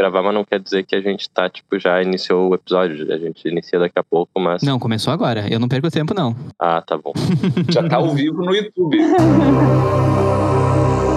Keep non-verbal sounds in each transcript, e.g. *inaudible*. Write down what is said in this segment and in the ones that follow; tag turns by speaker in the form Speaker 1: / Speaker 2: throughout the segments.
Speaker 1: gravar, mas não quer dizer que a gente tá, tipo, já iniciou o episódio. A gente inicia daqui a pouco, mas.
Speaker 2: Não, começou agora. Eu não perco tempo, não.
Speaker 1: Ah, tá bom. *laughs*
Speaker 3: Já tá ao vivo no YouTube. *laughs*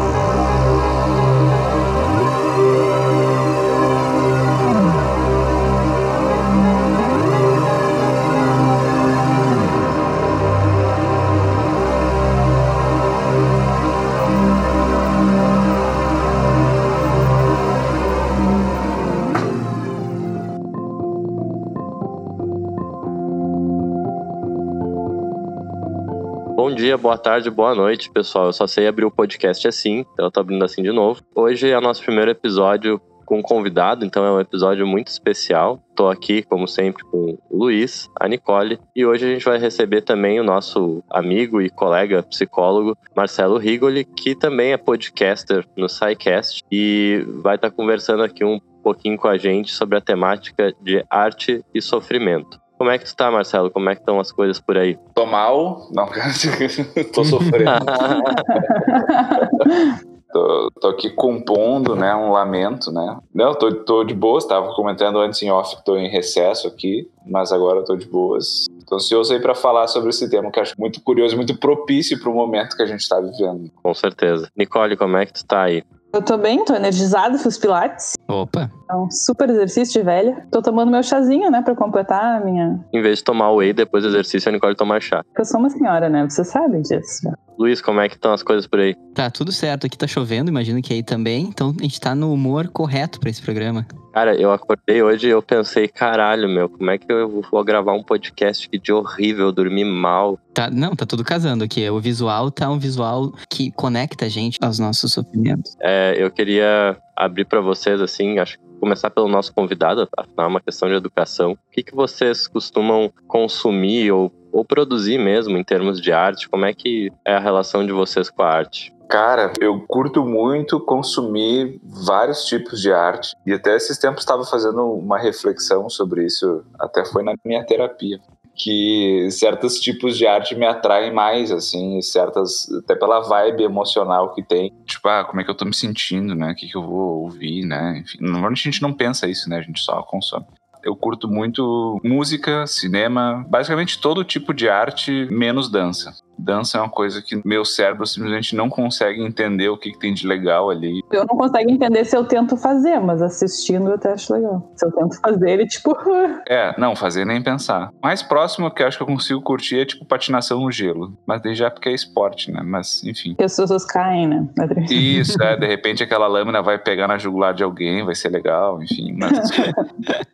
Speaker 1: dia, boa tarde, boa noite, pessoal. Eu só sei abrir o podcast assim, então eu tô abrindo assim de novo. Hoje é o nosso primeiro episódio com um convidado, então é um episódio muito especial. Tô aqui, como sempre, com o Luiz, a Nicole, e hoje a gente vai receber também o nosso amigo e colega psicólogo Marcelo Rigoli, que também é podcaster no SciCast e vai estar conversando aqui um pouquinho com a gente sobre a temática de arte e sofrimento. Como é que tu tá, Marcelo? Como é que estão as coisas por aí?
Speaker 3: Tô mal. Não, *laughs* tô sofrendo. *laughs* tô, tô aqui compondo, né, um lamento, né. Não, tô, tô de boas, tava comentando antes em off que tô em recesso aqui, mas agora tô de boas. Tô ansioso aí pra falar sobre esse tema que eu acho muito curioso, muito propício pro momento que a gente tá vivendo.
Speaker 1: Com certeza. Nicole, como é que tu tá aí?
Speaker 4: Eu tô bem, tô energizado, fiz pilates.
Speaker 2: Opa.
Speaker 4: É um super exercício de velha. Tô tomando meu chazinho, né, pra completar a minha...
Speaker 1: Em vez de tomar whey depois do exercício, a Nicole toma chá.
Speaker 4: Eu sou uma senhora, né, vocês sabem disso.
Speaker 1: Luiz, como é que estão as coisas por aí?
Speaker 2: Tá tudo certo. Aqui tá chovendo, imagino que aí também. Então a gente tá no humor correto pra esse programa.
Speaker 1: Cara, eu acordei hoje e eu pensei, caralho, meu, como é que eu vou gravar um podcast que de horrível, eu dormi mal.
Speaker 2: Tá, não, tá tudo casando aqui. O visual tá um visual que conecta a gente aos nossos sofrimentos.
Speaker 1: É, eu queria abrir pra vocês, assim, acho que começar pelo nosso convidado, afinal é uma questão de educação. O que, que vocês costumam consumir ou, ou produzir mesmo em termos de arte? Como é que é a relação de vocês com a arte?
Speaker 3: Cara, eu curto muito consumir vários tipos de arte. E até esses tempos estava fazendo uma reflexão sobre isso, até foi na minha terapia. Que certos tipos de arte me atraem mais, assim, certas. até pela vibe emocional que tem. Tipo, ah, como é que eu tô me sentindo, né? O que, que eu vou ouvir, né? Enfim, normalmente a gente não pensa isso, né? A gente só consome. Eu curto muito música, cinema, basicamente todo tipo de arte, menos dança. Dança é uma coisa que meu cérebro simplesmente não consegue entender o que, que, tem de legal ali.
Speaker 4: Eu não consigo entender se eu tento fazer, mas assistindo eu até acho legal. Se eu tento fazer, ele tipo. *laughs*
Speaker 3: é, não, fazer nem pensar. Mais próximo que eu acho que eu consigo curtir é tipo patinação no gelo. Mas daí já porque é esporte, né? Mas enfim.
Speaker 4: Que as pessoas caem, né?
Speaker 3: Isso, é. De *laughs* repente aquela lâmina vai pegar na jugular de alguém, vai ser legal, enfim. Mas. *laughs*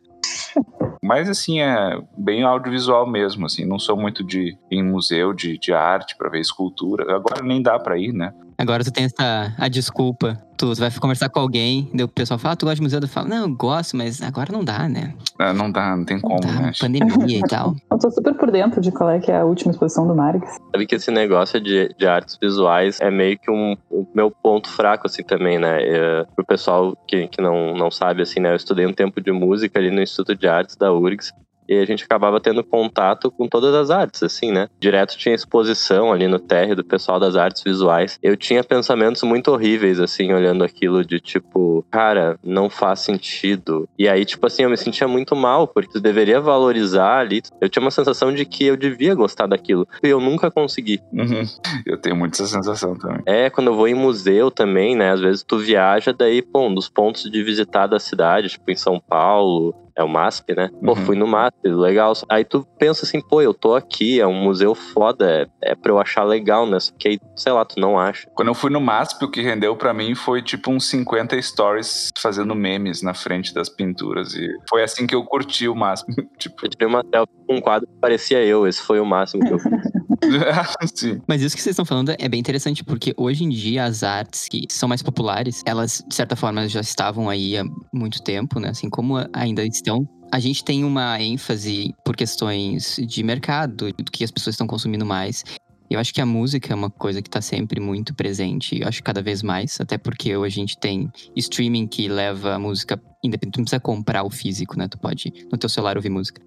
Speaker 3: Mas assim, é bem audiovisual mesmo, assim, não sou muito de ir em museu de, de arte para ver escultura. Agora nem dá para ir, né?
Speaker 2: Agora tu tem essa a desculpa. Tu, vai conversar com alguém, daí o pessoal fala, ah, tu gosta de museu? Eu falo, não, eu gosto, mas agora não dá, né?
Speaker 3: É, não dá, não tem como,
Speaker 2: não dá,
Speaker 3: né?
Speaker 2: Pandemia e tal. *laughs*
Speaker 4: Eu tô super por dentro de qual é que é a última exposição do Marx.
Speaker 1: Sabe que esse negócio de, de artes visuais é meio que um, o meu ponto fraco, assim, também, né? É, pro pessoal que, que não, não sabe, assim, né? Eu estudei um tempo de música ali no Instituto de Artes da URGS e a gente acabava tendo contato com todas as artes, assim, né? Direto tinha exposição ali no térreo do pessoal das artes visuais. Eu tinha pensamentos muito horríveis, assim, olhando aquilo de tipo, cara, não faz sentido. E aí, tipo assim, eu me sentia muito mal, porque tu deveria valorizar ali. Eu tinha uma sensação de que eu devia gostar daquilo. E eu nunca consegui.
Speaker 3: Uhum. Eu tenho muito essa sensação também.
Speaker 1: É, quando eu vou em museu também, né? Às vezes tu viaja, daí, pô, um dos pontos de visitar da cidade, tipo em São Paulo, é o MASP, né? Pô,
Speaker 3: Uhum.
Speaker 1: fui no MASP, legal. Aí tu pensa assim, pô, eu tô aqui, é um museu foda, é, é pra eu achar legal, né? Só que aí, sei lá, tu não acha.
Speaker 3: Quando eu fui no MASP, o que rendeu pra mim foi tipo uns 50 stories fazendo memes na frente das pinturas. E foi assim que eu curti o MASP. *laughs* tipo,
Speaker 1: Eu tirei uma selfie com um quadro que parecia eu, esse foi o máximo que eu fiz. *laughs* *laughs*
Speaker 2: Mas isso que vocês estão falando é bem interessante, porque hoje em dia as artes que são mais populares, elas, de certa forma, já estavam aí há muito tempo, né? Assim como ainda estão. A gente tem uma ênfase por questões de mercado, do que as pessoas estão consumindo mais. Eu acho que a música é uma coisa que tá sempre muito presente. Eu acho que cada vez mais, até porque hoje a gente tem streaming que leva a música independente. Tu não precisa comprar o físico, né? Tu pode no teu celular ouvir música.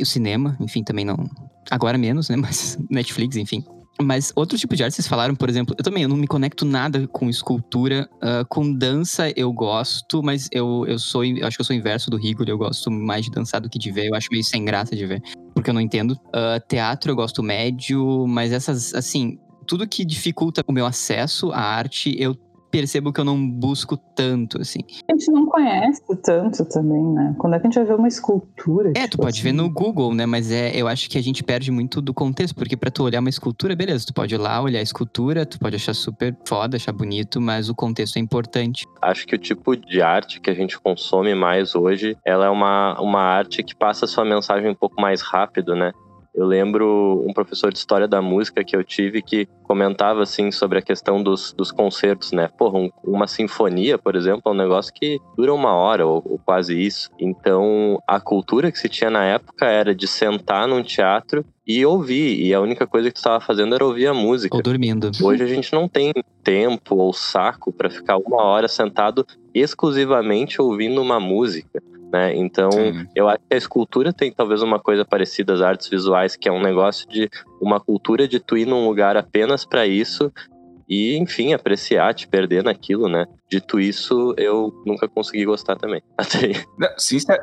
Speaker 2: O cinema, enfim, também não. Agora menos, né? *laughs* Mas Netflix, enfim. Mas outro tipo de arte, vocês falaram, por exemplo, eu também eu não me conecto nada com escultura. Uh, com dança eu gosto, mas eu, eu sou. Eu acho que eu sou inverso do Rigoli, eu gosto mais de dançar do que de ver. Eu acho meio sem graça de ver, porque eu não entendo. Uh, teatro eu gosto médio, mas essas, assim, tudo que dificulta o meu acesso à arte, eu percebo que eu não busco tanto, assim.
Speaker 4: A gente não conhece tanto também, né? Quando é que a gente vai ver uma escultura?
Speaker 2: É,
Speaker 4: tipo
Speaker 2: tu pode
Speaker 4: assim?
Speaker 2: ver no Google, né? Mas é, eu acho que a gente perde muito do contexto, porque pra tu olhar uma escultura, beleza, tu pode ir lá olhar a escultura, tu pode achar super foda, achar bonito, mas o contexto é importante.
Speaker 1: Acho que o tipo de arte que a gente consome mais hoje, ela é uma, uma arte que passa sua mensagem um pouco mais rápido, né? Eu lembro um professor de história da música que eu tive que comentava assim sobre a questão dos, dos concertos, né? Porra, um, uma sinfonia, por exemplo, é um negócio que dura uma hora ou, ou, quase isso. Então, a cultura que se tinha na época era de sentar num teatro e ouvir, e a única coisa que tu estava fazendo era ouvir a música.
Speaker 2: Ou dormindo.
Speaker 1: Hoje a gente não tem tempo ou saco para ficar uma hora sentado exclusivamente ouvindo uma música. Né? Então,
Speaker 3: Sim.
Speaker 1: eu acho que a escultura tem talvez uma coisa parecida às artes visuais, que é um negócio de uma cultura de tu ir num lugar apenas para isso e, enfim, apreciar, te perder naquilo, né? Dito isso, eu nunca consegui gostar também. *laughs* Até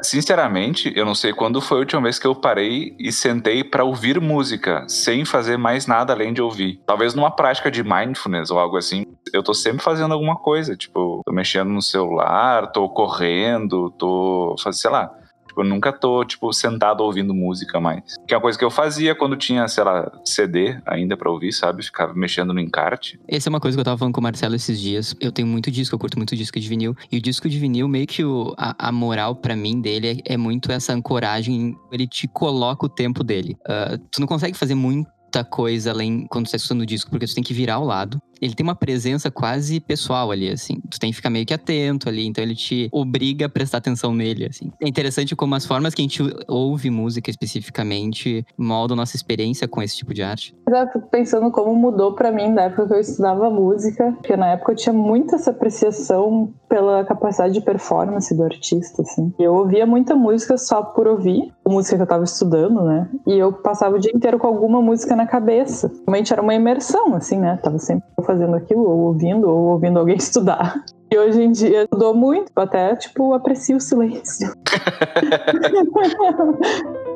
Speaker 3: Sinceramente, eu não sei quando foi a última vez que eu parei e sentei pra ouvir música, sem fazer mais nada além de ouvir. Talvez numa prática de mindfulness ou algo assim. Eu tô sempre fazendo alguma coisa, tipo, tô mexendo no celular, tô correndo, tô sei lá. Tipo, eu nunca tô, tipo, sentado ouvindo música mais. Que é uma coisa que eu fazia quando tinha, sei lá, CD ainda pra ouvir, sabe? Ficava mexendo no encarte.
Speaker 2: Essa é uma coisa que eu tava falando com o Marcelo esses dias. Eu tenho muito disco, eu curto muito disco de vinil. E o disco de vinil, meio que o- a, a moral pra mim dele é, é muito essa ancoragem. Ele te coloca o tempo dele. Ah, tu não consegue fazer muita coisa além quando tu tá escutando o disco, porque tu tem que virar ao lado. Ele tem uma presença quase pessoal ali, assim. Tu tem que ficar meio que atento ali, então ele te obriga a prestar atenção nele, assim. É interessante como as formas que a gente ouve música especificamente moldam nossa experiência com esse tipo de arte.
Speaker 4: Eu pensando como mudou pra mim da época que eu estudava música, porque na época eu tinha muita essa apreciação pela capacidade de performance do artista, assim. Eu ouvia muita música só por ouvir, música que eu tava estudando, né? E eu passava o dia inteiro com alguma música na cabeça. Realmente era uma imersão, assim, né? Tava sempre fazendo aquilo, ou ouvindo, ou ouvindo alguém *laughs* estudar. E hoje em dia mudou muito, eu até, tipo, aprecio o silêncio. *laughs*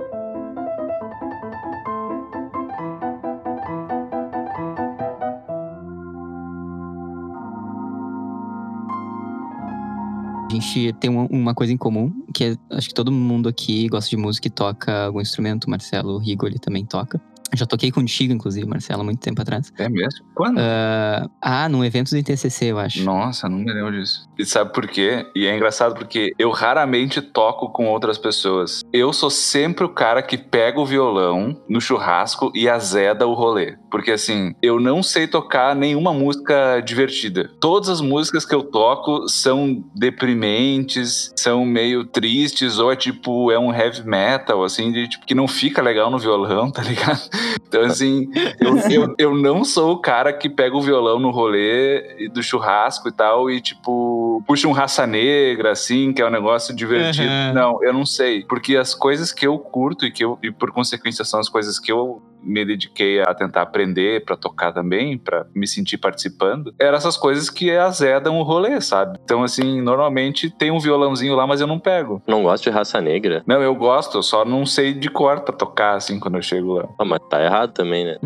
Speaker 2: A gente tem uma, uma coisa em comum, que é, acho que todo mundo aqui gosta de música e toca algum instrumento. O Marcelo Rigo, ele também toca. Já toquei contigo, inclusive, Marcelo, há muito tempo atrás.
Speaker 3: É mesmo? Quando?
Speaker 2: Ah, ah, num evento do ITCC, eu acho.
Speaker 3: Nossa, não me lembro disso. E sabe por quê? E é engraçado porque eu raramente toco com outras pessoas. Eu sou sempre o cara que pega o violão no churrasco e azeda o rolê. Porque assim, eu não sei tocar nenhuma música divertida. Todas as músicas que eu toco são deprimentes, são meio tristes, ou é tipo, é um heavy metal, assim, de, tipo, que não fica legal no violão, *laughs* tá ligado? Então, assim, eu, eu, eu não sou o cara que pega o violão no rolê do churrasco e tal e, tipo, puxa um raça negra, assim, que é um negócio divertido.
Speaker 2: Aham.
Speaker 3: Não, eu não sei. Porque as coisas que eu curto e que eu, e por consequência, são as coisas que eu me dediquei a tentar aprender pra tocar também, pra me sentir participando, eram essas coisas que azedam o rolê, sabe? Então, assim, normalmente tem um violãozinho lá, mas eu não pego.
Speaker 1: Não gosto de raça negra.
Speaker 3: Não, eu gosto, eu só não sei de cor pra tocar, assim, quando eu chego lá.
Speaker 1: Ah, mas tá errado também, né?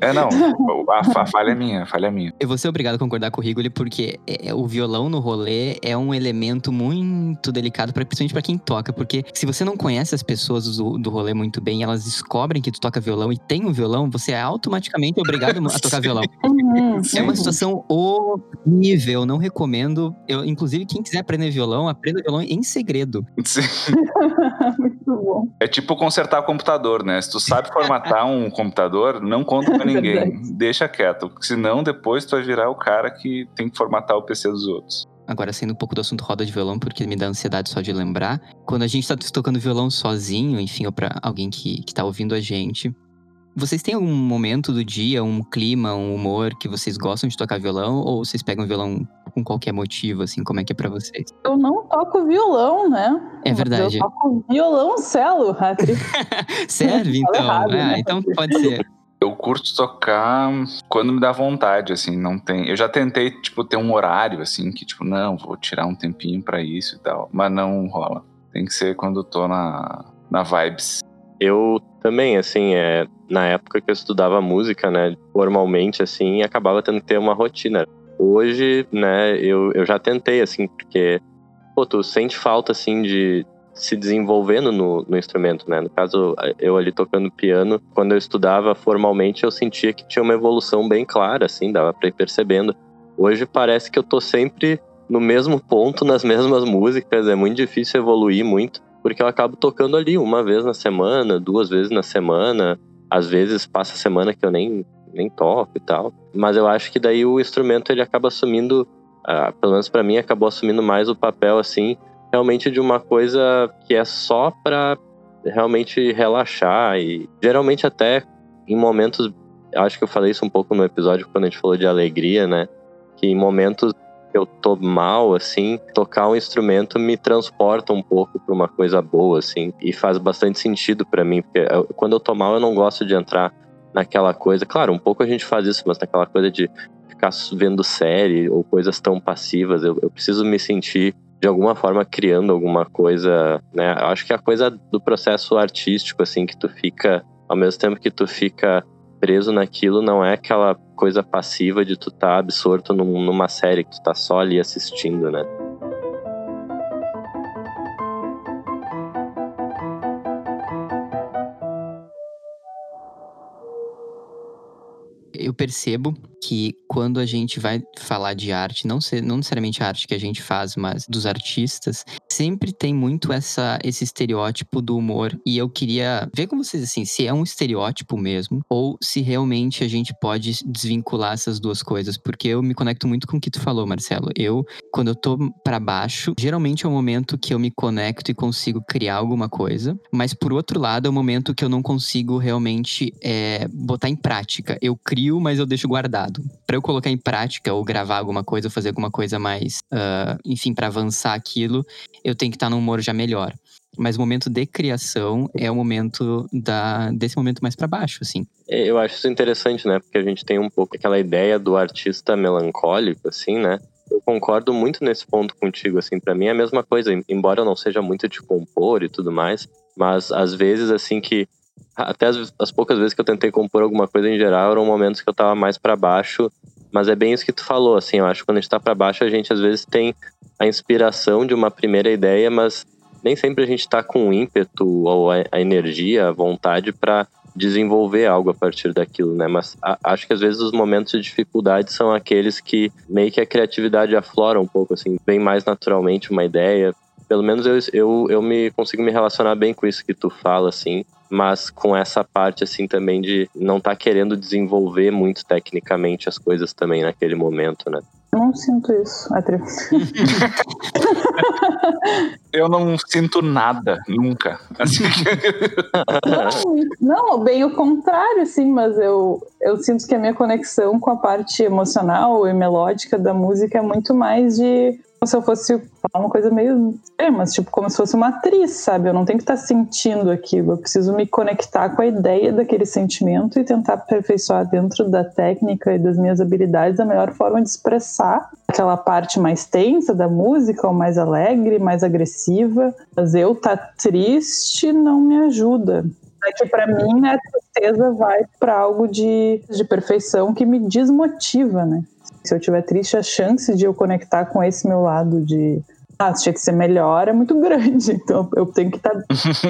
Speaker 3: É, é não. A, a falha é minha, a falha é minha.
Speaker 2: Eu vou ser obrigado a concordar com o Rigoli, porque é- é- o violão no rolê é um elemento muito delicado, pra, principalmente pra quem toca. Porque se você não conhece as pessoas do, do rolê muito bem, elas descobrem que tu toca violão e tem um violão, você é automaticamente obrigado a tocar violão. *laughs*
Speaker 4: Uhum.
Speaker 2: É uma situação horrível, não recomendo. Eu, inclusive, quem quiser aprender violão, aprenda violão em segredo.
Speaker 3: Sim. *laughs*
Speaker 4: Muito bom.
Speaker 3: É tipo consertar computador, né? Se tu sabe formatar um computador, não conta pra *laughs* ninguém.
Speaker 4: Verdade.
Speaker 3: Deixa quieto. Senão depois tu vai virar o cara que tem que formatar o PC dos outros.
Speaker 2: Agora, saindo um pouco do assunto roda de violão, porque me dá ansiedade só de lembrar. Quando a gente tá tocando violão sozinho, enfim, ou pra alguém que, que tá ouvindo a gente. Vocês têm algum momento do dia, um clima, um humor que vocês gostam de tocar violão? Ou vocês pegam violão com qualquer motivo, assim? Como é que é pra vocês?
Speaker 4: Eu não toco violão, né?
Speaker 2: É verdade.
Speaker 4: Eu toco violoncelo, Hatri. *laughs*
Speaker 2: Serve, então?
Speaker 4: errado,
Speaker 2: ah,
Speaker 4: né?
Speaker 2: então pode ser.
Speaker 3: Eu curto tocar quando me dá vontade, assim, não tem. Eu já tentei, tipo, ter um horário, assim, que, tipo, não, vou tirar um tempinho para isso e tal. Mas não rola. Tem que ser quando eu tô na, na vibes.
Speaker 1: Eu também, assim, é, na época que eu estudava música, né, formalmente, assim, acabava tendo que ter uma rotina. Hoje, né, eu, eu já tentei, assim, porque, pô, tu sente falta, assim, de se desenvolvendo no, no instrumento, né? No caso, eu ali tocando piano, quando eu estudava formalmente, eu sentia que tinha uma evolução bem clara, assim, dava pra ir percebendo. Hoje parece que eu tô sempre no mesmo ponto, *laughs* nas mesmas músicas, é muito difícil evoluir muito porque eu acabo tocando ali uma vez na semana, duas vezes na semana, às vezes passa semana que eu nem, nem toco e tal. Mas eu acho que daí o instrumento ele acaba assumindo, uh, pelo menos para mim, acabou assumindo mais o papel assim, realmente de uma coisa que é só para realmente relaxar e geralmente até em momentos, acho que eu falei isso um pouco no episódio quando a gente falou de alegria, né? Que em momentos eu tô mal, assim, tocar um instrumento me transporta um pouco para uma coisa boa, assim, e faz bastante sentido para mim, porque eu, quando eu tô mal eu não gosto de entrar naquela coisa. Claro, um pouco a gente faz isso, mas naquela coisa de ficar vendo série ou coisas tão passivas, eu, eu preciso me sentir de alguma forma criando alguma coisa, né? Eu acho que a coisa do processo artístico, assim, que tu fica, ao mesmo tempo que tu fica preso naquilo não é aquela coisa passiva de tu tá absorto num, numa série que tu tá só ali assistindo, né?
Speaker 2: eu percebo que quando a gente vai falar de arte, não, ser, não necessariamente a arte que a gente faz, mas dos artistas, sempre tem muito essa, esse estereótipo do humor. E eu queria ver com vocês assim, se é um estereótipo mesmo, ou se realmente a gente pode desvincular essas duas coisas. Porque eu me conecto muito com o que tu falou, Marcelo. Eu, quando eu tô para baixo, geralmente é o momento que eu me conecto e consigo criar alguma coisa. Mas por outro lado, é o momento que eu não consigo realmente é, botar em prática. Eu crio, mas eu deixo guardado. Para eu colocar em prática ou gravar alguma coisa, ou fazer alguma coisa mais, uh, enfim, para avançar aquilo, eu tenho que estar num humor já melhor. Mas o momento de criação é o momento da, desse momento mais para baixo, assim.
Speaker 1: É, eu acho isso interessante, né? Porque a gente tem um pouco aquela ideia do artista melancólico, assim, né? Eu concordo muito nesse ponto contigo, assim, para mim é a mesma coisa, embora eu não seja muito de compor e tudo mais, mas às vezes, assim, que até as, as, poucas vezes que eu tentei compor alguma coisa em geral eram momentos que eu tava mais para baixo, mas é bem isso que tu falou, assim, eu acho que quando a gente tá para baixo a gente às vezes tem a inspiração de uma primeira ideia, mas nem sempre a gente tá com o ímpeto ou a, energia, a vontade para desenvolver algo a partir daquilo, né? Mas a, acho que às vezes os momentos de dificuldade são aqueles que meio que a criatividade aflora um pouco, assim, bem mais naturalmente uma ideia. Pelo menos eu, eu, eu me consigo me relacionar bem com isso que tu fala, assim mas com essa parte assim também de não estar tá querendo desenvolver muito tecnicamente as coisas também naquele momento, né?
Speaker 4: Eu não sinto isso, Atri. *laughs*
Speaker 3: eu não sinto nada, nunca. Assim.
Speaker 4: não, *laughs* não, bem o contrário, assim, mas eu, eu sinto que a minha conexão com a parte emocional e melódica da música é muito mais de se eu fosse falar uma coisa meio. É, mas tipo, como se fosse uma atriz, sabe? Eu não tenho que estar sentindo aquilo. Eu preciso me conectar com a ideia daquele sentimento e tentar aperfeiçoar dentro da técnica e das minhas habilidades a melhor forma de expressar aquela parte mais tensa da música, ou mais alegre, mais agressiva. Mas eu tá triste não me ajuda. É que para mim a tristeza vai para algo de, de perfeição que me desmotiva, né? Se eu tiver triste, a chance de eu conectar com esse meu lado de ah, tinha que ser melhor é muito *laughs* grande. Então eu tenho que estar tá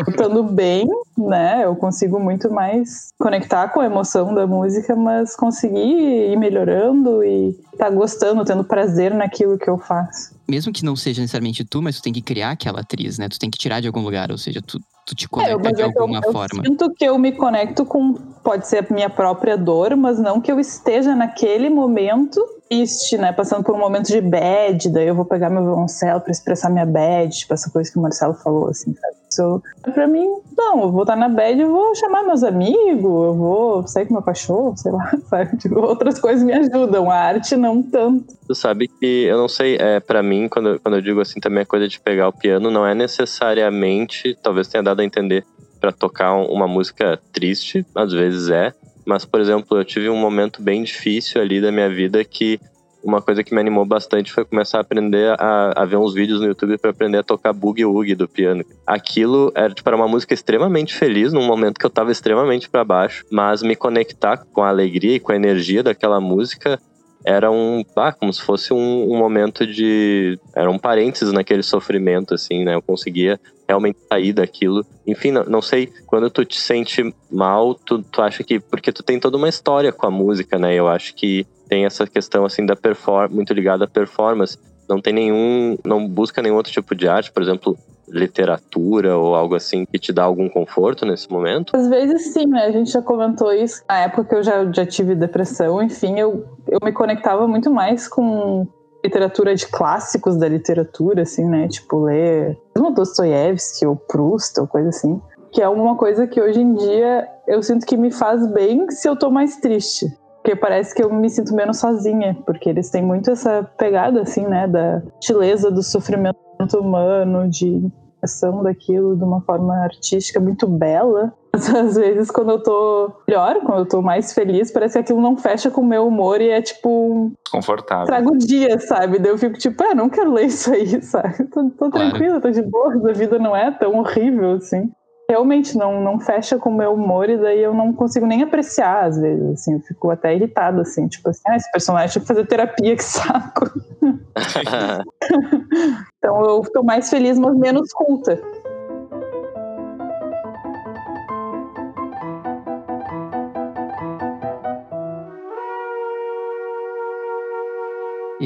Speaker 4: estando bem, né? Eu consigo muito mais conectar com a emoção da música, mas conseguir ir melhorando e estar tá gostando, tendo prazer naquilo que eu faço.
Speaker 2: Mesmo que não seja necessariamente tu, mas tu tem que criar aquela atriz, né? Tu tem que tirar de algum lugar, ou seja, tu, tu te conecta é, de alguma
Speaker 4: eu,
Speaker 2: forma.
Speaker 4: Eu sinto que eu me conecto com, pode ser a minha própria dor, mas não que eu esteja naquele momento triste, né? Passando por um momento de bad, daí eu vou pegar meu violoncelo para expressar minha bad, tipo essa coisa que o Marcelo falou, assim, sabe? So, pra mim, não, eu vou estar na bad, eu vou chamar meus amigos, eu vou sair com meu cachorro, sei lá, *laughs* sabe? Tipo, outras coisas me ajudam, a arte não tanto.
Speaker 1: Tu sabe que, eu não sei, é, para mim, quando, quando eu digo assim, também a coisa de pegar o piano não é necessariamente, talvez tenha dado a entender, para tocar uma música triste, às vezes é, Mas, por exemplo, eu tive um momento bem difícil ali da minha vida que uma coisa que me animou bastante foi começar a aprender a, a ver uns vídeos no YouTube para aprender a tocar boogie woogie do piano. Aquilo era tipo, uma música extremamente feliz num momento que eu estava extremamente para baixo, mas me conectar com a alegria e com a energia daquela música era um, ah, como se fosse um, um, momento de, era um parênteses naquele sofrimento, assim, né? Eu conseguia realmente sair daquilo. Enfim, não, não sei, quando tu te sente mal, tu, tu acha que, porque tu tem toda uma história com a música, né? Eu acho que tem essa questão, assim, da performance, muito ligada à performance. Não tem nenhum, não busca nenhum outro tipo de arte, por exemplo, literatura ou algo assim que te dá algum conforto nesse momento?
Speaker 4: Às vezes sim, né? A gente já comentou isso. Na época que eu já, já tive depressão, enfim, eu, eu me conectava muito mais com literatura de clássicos da literatura, assim, né? Tipo, ler mesmo Dostoiévski ou Proust ou coisa assim. Que é uma coisa que hoje em dia eu sinto que me faz bem se eu tô mais triste. Porque parece que eu me sinto menos sozinha, porque eles têm muito essa pegada, assim, né, da sutileza do sofrimento humano, de ação daquilo de uma forma artística muito bela. Mas, *laughs* às vezes, quando eu tô melhor, quando eu tô mais feliz, parece que aquilo não fecha com o meu humor e é tipo.
Speaker 3: Confortável.
Speaker 4: Trago o dia, sabe? Daí eu fico tipo, ah, não quero ler isso aí, *laughs* sabe? Tô, tô claro. tranquila, tô de boa, a vida não é tão horrível assim realmente não, não fecha com o meu humor e daí eu não consigo nem apreciar às vezes, assim, eu fico até irritada, assim, tipo assim, ah, esse personagem tinha que fazer terapia, que saco. *laughs* então eu tô mais feliz, mas menos culta.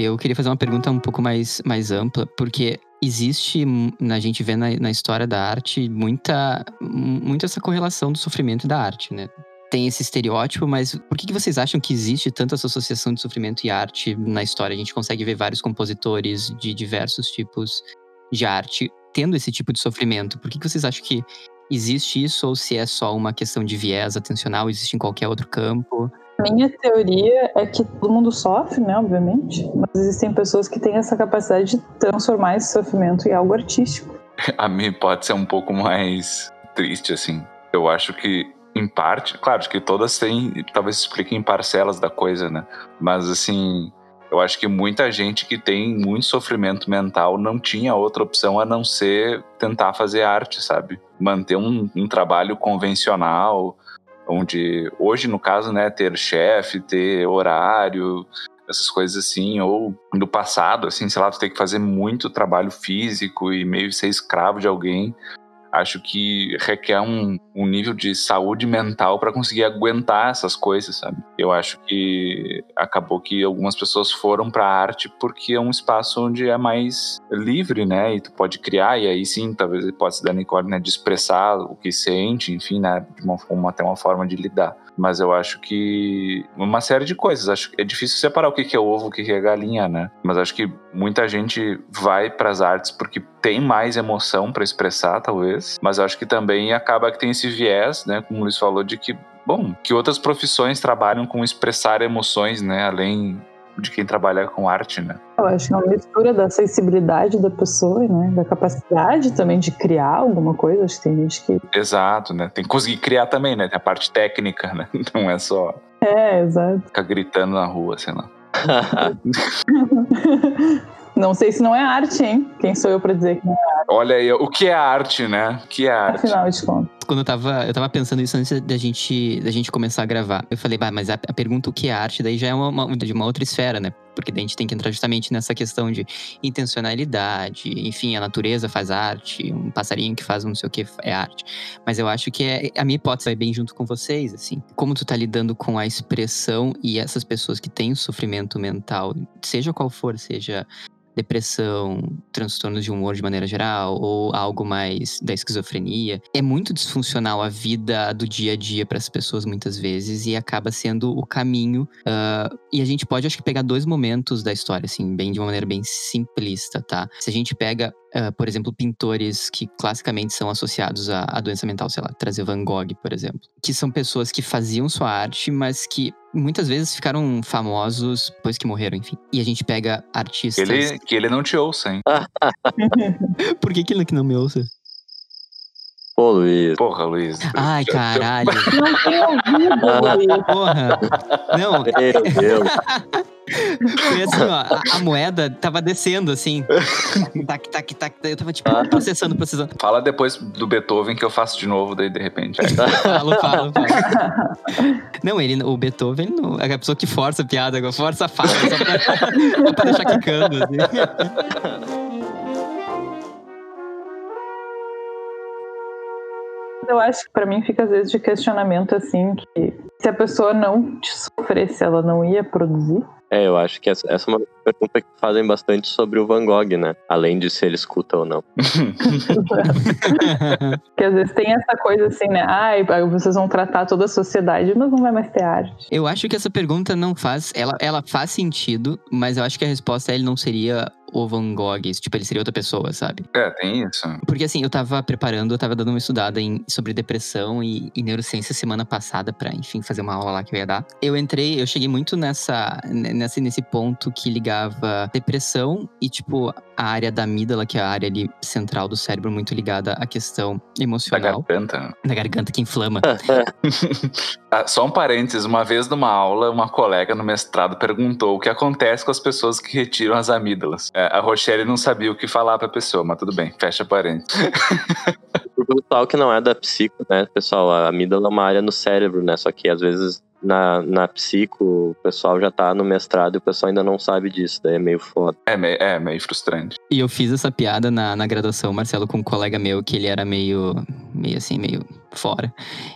Speaker 2: Eu queria fazer uma pergunta um pouco mais, mais ampla, porque existe, a gente vê na, na história da arte, muita, muito essa correlação do sofrimento e da arte, né? Tem esse estereótipo, mas por que, que vocês acham que existe tanta essa associação de sofrimento e arte na história? A gente consegue ver vários compositores de diversos tipos de arte tendo esse tipo de sofrimento. Por que, que vocês acham que existe isso ou se é só uma questão de viés atencional, existe em qualquer outro campo?
Speaker 4: Minha teoria é que todo mundo sofre, né, obviamente, mas existem pessoas que têm essa capacidade de transformar esse sofrimento em algo artístico. *laughs*
Speaker 3: A mim pode ser um pouco mais triste, assim. Eu acho que, em parte, claro, que todas têm, talvez expliquem parcelas da coisa, né? Mas, assim, eu acho que muita gente que tem muito sofrimento mental não tinha outra opção a não ser tentar fazer arte, sabe? Manter um, um trabalho convencional, onde hoje no caso, né, ter chefe, ter horário, essas coisas assim, ou no passado, assim, sei lá, tu que fazer muito trabalho físico e meio ser escravo de alguém acho que requer um, um nível de saúde mental para conseguir aguentar essas coisas, sabe? Eu acho que acabou que algumas pessoas foram para a arte porque é um espaço onde é mais livre, né? E tu pode criar, e aí sim, talvez ele possa se dar né, de expressar o que sente, enfim, né? De uma, uma, até uma forma de lidar. Mas eu acho que uma série de coisas. Acho é difícil separar o que é ovo, o que é galinha, né? Mas acho que muita gente vai para as artes porque tem mais emoção para expressar, talvez. Mas acho que também acaba que tem esse viés, né? Como o Luiz falou, de que, bom, que outras profissões trabalham com expressar emoções, né? Além de quem trabalha com arte, né?
Speaker 4: Eu acho que é uma mistura da sensibilidade da pessoa, né? Da capacidade também de criar alguma coisa. Acho que tem gente que.
Speaker 3: Exato, né? Tem que conseguir criar também, né? Tem a parte técnica, né? *laughs* Não é só.
Speaker 4: É, exato.
Speaker 3: Ficar gritando na rua, sei lá. *laughs*
Speaker 4: Não sei se não é arte, hein? Quem sou eu para dizer que não é arte?
Speaker 3: Olha aí, o que é arte, né? O que é arte?
Speaker 4: Afinal de contas.
Speaker 2: Quando eu tava, eu tava pensando isso antes da gente, da gente começar a gravar. Eu falei, bah, mas a, a pergunta o que é arte daí já é uma, uma, de uma outra esfera, né? Porque daí a gente tem que entrar justamente nessa questão de intencionalidade, enfim, a natureza faz arte, um passarinho que faz um não sei o que é arte. Mas eu acho que é, a minha hipótese vai bem junto com vocês, assim. Como tu tá lidando com a expressão e essas pessoas que têm sofrimento mental, seja qual for, seja depressão, transtornos de humor de maneira geral, ou algo mais da esquizofrenia. É muito disfuncional a vida do dia a dia para as pessoas muitas vezes e acaba sendo o caminho. Uh, e a gente pode, acho que, pegar dois momentos da história, assim, bem de uma maneira bem simplista, tá? Se a gente pega Uh, por exemplo, pintores que classicamente são associados à, à, doença mental, sei lá, trazer Van Gogh, por exemplo. Que são pessoas que faziam sua arte, mas que muitas vezes ficaram famosos depois que morreram, enfim. E a gente pega artistas.
Speaker 3: Ele, que ele não te ouça, hein? *laughs*
Speaker 2: por que, que ele não me ouça?
Speaker 1: Pô, Luiz.
Speaker 3: Porra, Luiz.
Speaker 2: Ai, caralho.
Speaker 4: Não tem ouvido, *laughs* Luiz.
Speaker 2: Porra. Não,
Speaker 1: Meu Deus. *laughs*
Speaker 2: foi assim, ó. A, a moeda tava descendo, assim. *laughs* Tac, tac, tac. Eu tava, tipo,
Speaker 1: Ah.
Speaker 2: processando, processando.
Speaker 3: Fala depois do Beethoven que eu faço de novo, daí de repente. *laughs*
Speaker 2: Falo, falo, falo. Não, ele, o Beethoven, não, é a pessoa que força a piada, agora, força a fala, só pra, só pra deixar quicando, assim.
Speaker 4: Eu acho que pra mim fica às vezes de questionamento assim que se a pessoa não te sofresse, ela não ia produzir.
Speaker 1: É, eu acho que essa, essa é uma pergunta que fazem bastante sobre o Van Gogh, né? Além de se ele escuta ou não. *laughs*
Speaker 4: Porque às vezes tem essa coisa assim, né? Ai, vocês vão tratar toda a sociedade, mas não vai mais ter arte.
Speaker 2: Eu acho que essa pergunta não faz. Ela, ela faz sentido, mas eu acho que a resposta ele não seria o Van Gogh. Tipo, ele seria outra pessoa, sabe?
Speaker 3: É, tem isso.
Speaker 2: Porque assim, eu tava preparando, eu tava dando uma estudada em, sobre depressão e, e neurociência semana passada pra, enfim, fazer uma aula lá que eu ia dar. Eu entrei, eu cheguei muito nessa, nessa nesse ponto que ligava depressão e, tipo, a área da amígdala, que é a área ali central do cérebro, muito ligada à questão
Speaker 3: Da
Speaker 2: emocional.
Speaker 3: garganta.
Speaker 2: Da garganta que inflama. *laughs*
Speaker 3: Ah, Só um parênteses, uma vez numa aula, uma colega no mestrado perguntou o que acontece com as pessoas que retiram as amígdalas. É, a Rochelle não sabia o que falar pra pessoa, mas tudo bem, fecha parênteses. *laughs*
Speaker 1: Pro pessoal que não é da psico, né, pessoal, a amígdala é uma área no cérebro, né? Só que às vezes na, na psico o pessoal já tá no mestrado e o pessoal ainda não sabe disso, daí é meio foda.
Speaker 3: É meio, é meio frustrante.
Speaker 2: E eu fiz essa piada na, na graduação, Marcelo, com um colega meu, que ele era meio, meio assim, meio fora.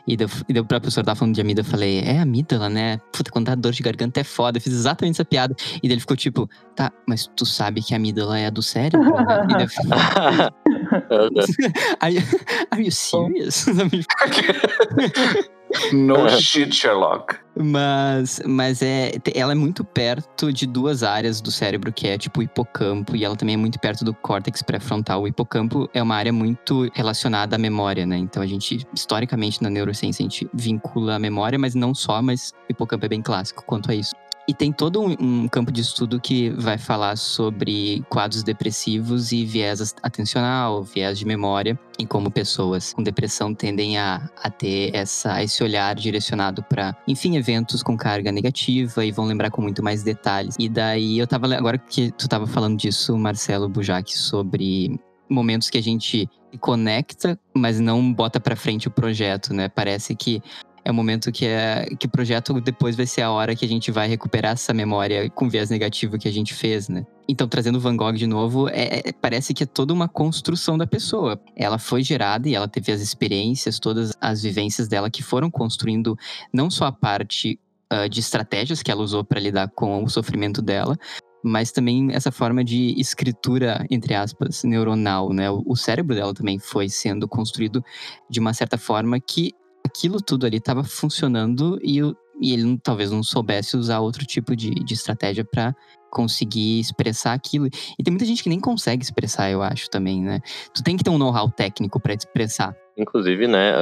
Speaker 2: E deu, e deu pra professora tava falando de amígdala, eu falei, é amígdala, né? Puta, quando dá dor de garganta é foda. Eu fiz exatamente essa piada. E daí ele ficou tipo, tá, mas tu sabe que a amígdala é a do cérebro, né? E daí eu falei, *laughs* *laughs* are, you, are you serious? *laughs*
Speaker 3: No shit, Sherlock.
Speaker 2: Mas, mas é, ela é muito perto de duas áreas do cérebro, que é tipo o hipocampo, e ela também é muito perto do córtex pré-frontal. O hipocampo é uma área muito relacionada à memória, né? Então a gente, historicamente, na neurociência, a gente vincula a memória, mas não só, mas o hipocampo é bem clássico quanto a isso. E tem todo um, um campo de estudo que vai falar sobre quadros depressivos e viés atencional, viés de memória, e como pessoas com depressão tendem a, a ter essa, esse olhar direcionado para, enfim, eventos com carga negativa e vão lembrar com muito mais detalhes. E daí eu tava, agora que tu tava falando disso, Marcelo Bujac, sobre momentos que a gente conecta, mas não bota para frente o projeto, né? Parece que é o momento que, é, que o projeto depois vai ser a hora que a gente vai recuperar essa memória com viés negativo que a gente fez, né? Então, trazendo Van Gogh de novo, é, é, parece que é toda uma construção da pessoa. Ela foi gerada e ela teve as experiências, todas as vivências dela que foram construindo não só a parte uh, de estratégias que ela usou para lidar com o sofrimento dela, mas também essa forma de escritura, entre aspas, neuronal, né? O, o cérebro dela também foi sendo construído de uma certa forma que aquilo tudo ali estava funcionando e, e ele talvez não soubesse usar outro tipo de, de estratégia para conseguir expressar aquilo. E tem muita gente que nem consegue expressar, eu acho também, né? Tu tem que ter um know-how técnico para expressar.
Speaker 1: Inclusive, né,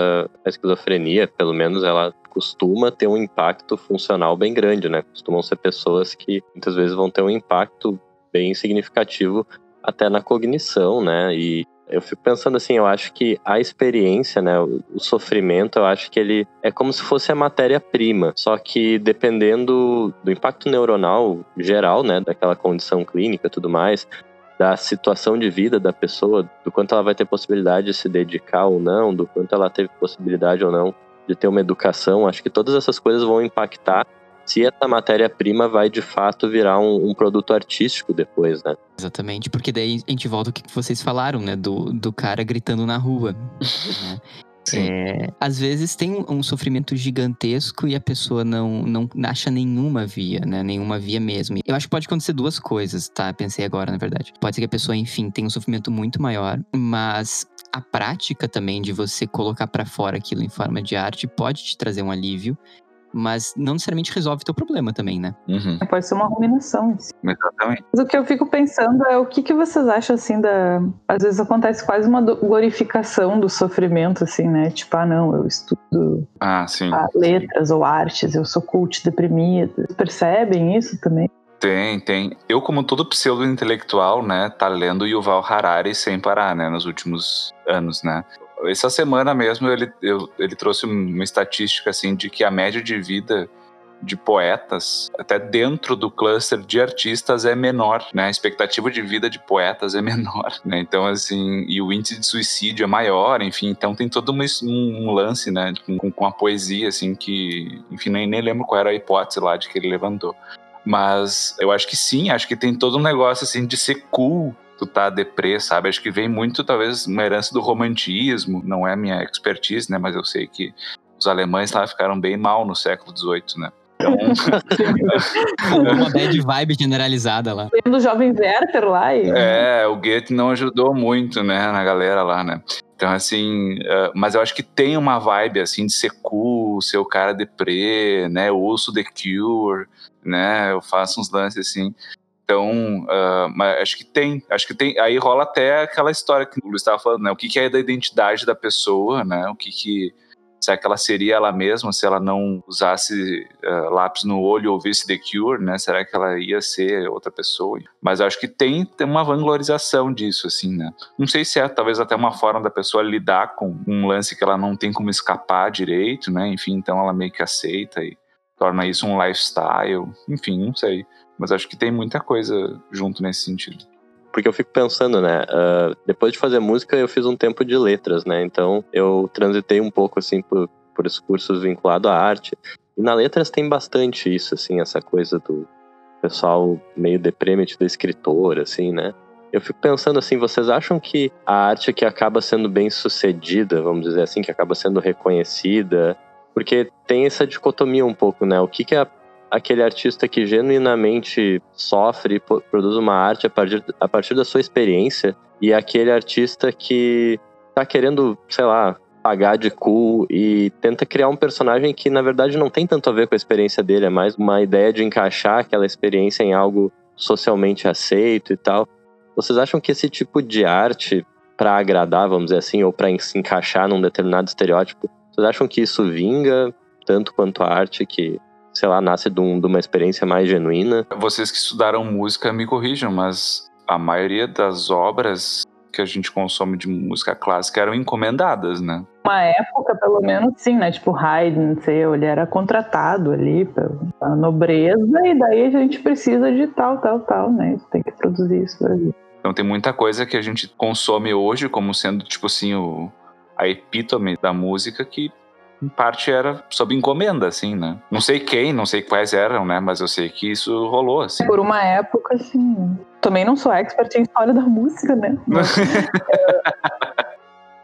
Speaker 1: a esquizofrenia, pelo menos, ela costuma ter um impacto funcional bem grande, né? Costumam ser pessoas que muitas vezes vão ter um impacto bem significativo até na cognição, né? E eu fico pensando assim, eu acho que a experiência, né, o sofrimento, eu acho que ele é como se fosse a matéria-prima, só que dependendo do impacto neuronal geral, né, daquela condição clínica e tudo mais, da situação de vida da pessoa, do quanto ela vai ter possibilidade de se dedicar ou não, do quanto ela teve possibilidade ou não de ter uma educação, acho que todas essas coisas vão impactar se essa matéria-prima vai de fato virar um, um produto artístico depois, né?
Speaker 2: Exatamente, porque daí a gente volta ao que vocês falaram, né? Do, do cara gritando na rua. né? *laughs*
Speaker 3: Sim.
Speaker 2: É, às vezes tem um, sofrimento gigantesco e a pessoa não, não acha nenhuma via, né? Nenhuma via mesmo. Eu acho que pode acontecer duas coisas, tá? Pensei agora, na verdade. Pode ser que a pessoa, enfim, tenha um sofrimento muito maior, mas a prática também de você colocar pra fora aquilo em forma de arte pode te trazer um alívio, mas não necessariamente resolve teu problema também, né?
Speaker 3: Uhum,
Speaker 4: Pode ser uma ruminação. Assim.
Speaker 3: exatamente.
Speaker 4: Mas o que eu fico pensando é o que, que vocês acham assim da. Às vezes acontece quase uma glorificação do sofrimento, assim, né? Tipo, ah, não, eu estudo
Speaker 3: Ah, sim.
Speaker 4: ah, letras ou artes, eu sou cult deprimido. Vocês percebem isso também?
Speaker 3: Tem, tem. Eu, como todo pseudo-intelectual, né, tá lendo Yuval Harari sem parar, né, nos últimos anos, né. Essa semana mesmo ele, eu, ele trouxe uma estatística assim de que a média de vida de poetas, até dentro do cluster de artistas, é menor, né? A expectativa de vida de poetas é *laughs* menor, né? Então, assim, e o índice de suicídio é maior, enfim, então tem todo um, um lance, né, com, com a poesia, assim, que, enfim, nem, nem lembro qual era a hipótese lá de que ele levantou. Mas eu acho que sim, acho que tem todo um negócio, assim, de ser cool tu tá deprê, sabe? Acho que vem muito, talvez, uma herança do romantismo, não é minha expertise, né? Mas eu sei que os alemães lá ficaram bem mal no século XVIII, né? Então... *laughs*
Speaker 2: Uma bad vibe generalizada lá.
Speaker 4: Lembro do jovem Werther lá. E...
Speaker 3: É, o Goethe não ajudou muito, né, na galera lá, né? Então, assim, uh, mas eu acho que tem uma vibe, assim, de ser cool, ser o cara deprê, né? Eu ouço The Cure, né? Eu faço uns lances, assim. Então, uh, acho que tem, acho que tem. Aí rola até aquela história que o Luiz estava falando, né? O que, que, é da identidade da pessoa, né? O que que é que ela seria ela mesma se ela não usasse uh, lápis no olho ou visse The Cure, né? Será que ela ia ser outra pessoa? Mas acho que tem, tem uma vanglorização disso, assim, né? Não sei se é talvez até uma forma da pessoa lidar com um lance que ela não tem como escapar direito, né? Enfim, então ela meio que aceita e torna isso um lifestyle. Enfim, não sei. Mas acho que tem muita coisa junto nesse sentido
Speaker 1: porque eu fico pensando, né? Uh, depois de fazer música, eu fiz um tempo de letras, né? Então eu transitei um pouco assim por, por esses cursos vinculados à arte. E na letras tem bastante isso, assim, essa coisa do pessoal meio deprimente do escritor, assim, né? Eu fico pensando assim, vocês acham que a arte que acaba sendo bem sucedida, vamos dizer assim, que acaba sendo reconhecida, porque tem essa dicotomia um pouco, né? O que, que é aquele artista que genuinamente sofre e produz uma arte a partir, a partir da sua experiência e aquele artista que tá querendo, sei lá, pagar de cool e tenta criar um personagem que na verdade não tem tanto a ver com a experiência dele, é mais uma ideia de encaixar aquela experiência em algo socialmente aceito e tal. Vocês acham que esse tipo de arte para agradar, vamos dizer assim, ou para se encaixar num determinado estereótipo, vocês acham que isso vinga tanto quanto a arte que sei lá, nasce de, um, de uma experiência mais genuína.
Speaker 3: Vocês que estudaram música me corrijam, mas a maioria das obras que a gente consome de música clássica eram encomendadas, né?
Speaker 4: Uma época, pelo menos, sim, né? Tipo, Haydn, sei, ele era contratado ali pela nobreza, e daí a gente precisa de tal, tal, tal, né? Tem que produzir isso gente.
Speaker 3: Então tem muita coisa que a gente consome hoje como sendo, tipo assim, o, a epítome da música que em parte era sob encomenda, assim, né? Não sei quem, não sei quais eram, né? Mas eu sei que isso rolou, assim.
Speaker 4: Por uma época, assim. Também não sou expert em história da música, né? *laughs* Mas,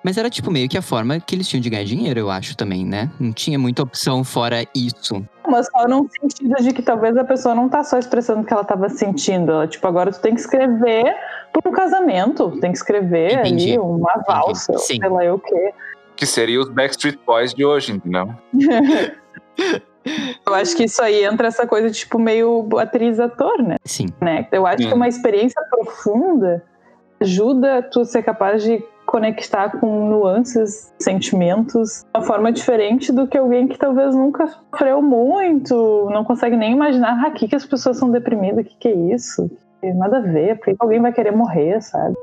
Speaker 2: Mas era tipo meio que a forma que eles tinham de ganhar dinheiro, eu acho também, né? Não tinha muita opção fora isso.
Speaker 4: Mas só num sentido de que talvez a pessoa não tá só expressando o que ela tava sentindo. Ela, tipo, agora tu tem que escrever por um casamento, tem que escrever Entendi. ali uma valsa, sei lá eu o quê.
Speaker 3: Que seria os Backstreet Boys de hoje, entendeu? *laughs*
Speaker 4: Eu acho que isso aí entra essa coisa, tipo, meio atriz-ator, né?
Speaker 2: Sim.
Speaker 4: Né? Eu acho Sim. que uma experiência profunda ajuda tu ser capaz de conectar com nuances, sentimentos, de uma forma diferente do que alguém que talvez nunca sofreu muito, não consegue nem imaginar ah, que, que as pessoas são deprimidas, o que, que é isso? Nada a ver, porque alguém vai querer morrer, sabe?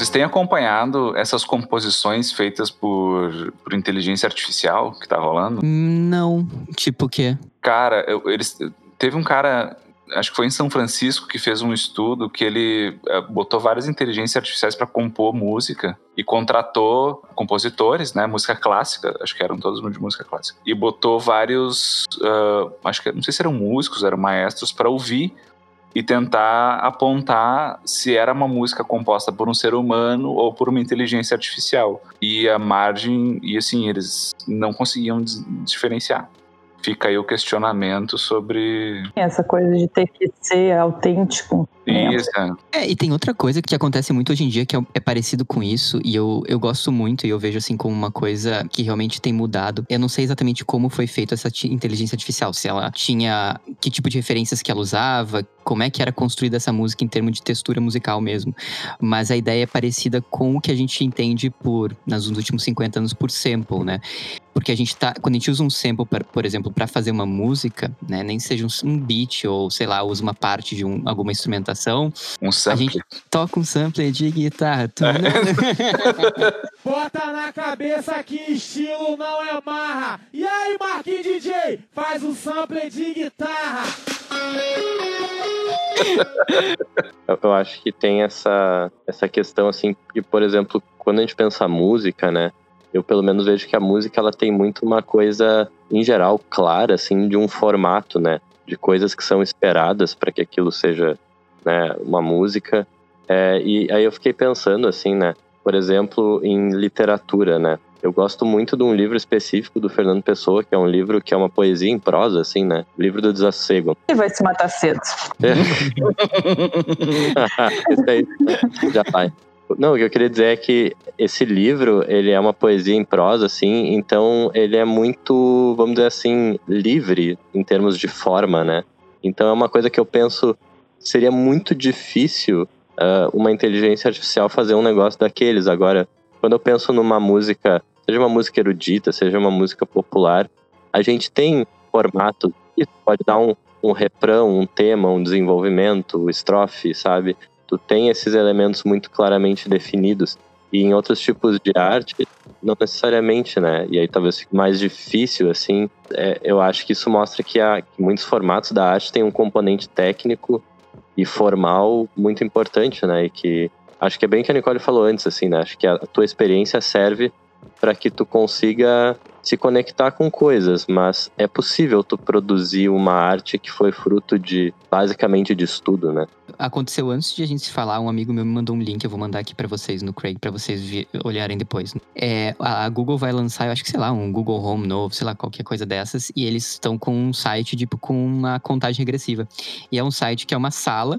Speaker 3: Vocês têm acompanhado essas composições feitas por, por inteligência artificial que tá rolando?
Speaker 2: Não. Tipo o quê?
Speaker 3: Cara, eu, eles. Teve um cara acho que foi em São Francisco que fez um estudo que ele eh, botou várias inteligências artificiais para compor música e contratou compositores, né, música clássica, acho que eram todos de música clássica, e botou vários, uh, acho que não sei se eram músicos, eram maestros para ouvir e tentar apontar se era uma música composta por um ser humano ou por uma inteligência artificial. E a margem, e assim, eles não conseguiam diferenciar. Fica aí o questionamento sobre.
Speaker 4: Essa coisa de ter que ser autêntico.
Speaker 3: Isso.
Speaker 2: É, e tem outra coisa que acontece muito hoje em dia que é, é, parecido com isso, e eu, eu gosto muito, e eu vejo assim como uma coisa que realmente tem mudado. Eu não sei exatamente como foi feita essa inteligência artificial, se ela tinha. que tipo de referências que ela usava, como é que era construída essa música em termos de textura musical mesmo. Mas a ideia é parecida com o que a gente entende por, nos últimos 50 anos, por sample, né? Porque a gente tá. Quando a gente usa um sample, pra, por exemplo, para fazer uma música, né? Nem seja um, um, beat ou, sei lá, usa uma parte de um, alguma instrumentação.
Speaker 3: Um sample.
Speaker 2: A gente toca um sample de guitarra. Tu... *laughs*
Speaker 5: Bota na cabeça que estilo não é marra. E aí, Marquinhos DJ, faz um sample de guitarra.
Speaker 1: Eu acho que tem essa, essa questão, assim, que, por exemplo, quando a gente pensa música, né? Eu pelo menos vejo que a música ela tem muito uma coisa, em geral, clara, assim, de um formato, né? De coisas que são esperadas para que aquilo seja né, uma música. É, e aí eu fiquei pensando, assim, né? Por exemplo, em literatura, né? Eu gosto muito de um livro específico do Fernando Pessoa, que é um livro que é uma poesia em prosa, assim, né? Livro do Desassossego.
Speaker 4: E vai se matar cedo. *laughs* É.
Speaker 1: Esse aí já vai. Não, o que eu queria dizer é que esse livro, ele é uma poesia em prosa, assim, então ele é muito, vamos dizer assim, livre em termos de forma, né? Então é uma coisa que eu penso, seria muito difícil uh, uma inteligência artificial fazer um negócio daqueles. Agora, quando eu penso numa música seja uma música erudita, seja uma música popular, a gente tem formato que pode dar um, um refrão, um tema, um desenvolvimento, estrofe, sabe? Tu tem esses elementos muito claramente definidos. E em outros tipos de arte, não necessariamente, né? E aí talvez fique mais difícil, assim. É, eu acho que isso mostra que, há, que muitos formatos da arte têm um componente técnico e formal muito importante, né? E que acho que é bem que a Nicole falou antes, assim, né? Acho que a tua experiência serve para que tu consiga se conectar com coisas, mas é possível tu produzir uma arte que foi fruto de basicamente de estudo, né?
Speaker 2: Aconteceu antes de a gente se falar, um amigo meu me mandou um link, eu vou mandar aqui para vocês no Craig para vocês olharem depois. É, a Google vai lançar, eu acho que sei lá, um Google Home novo, sei lá, qualquer coisa dessas, e eles estão com um site tipo com uma contagem regressiva. E é um site que é uma sala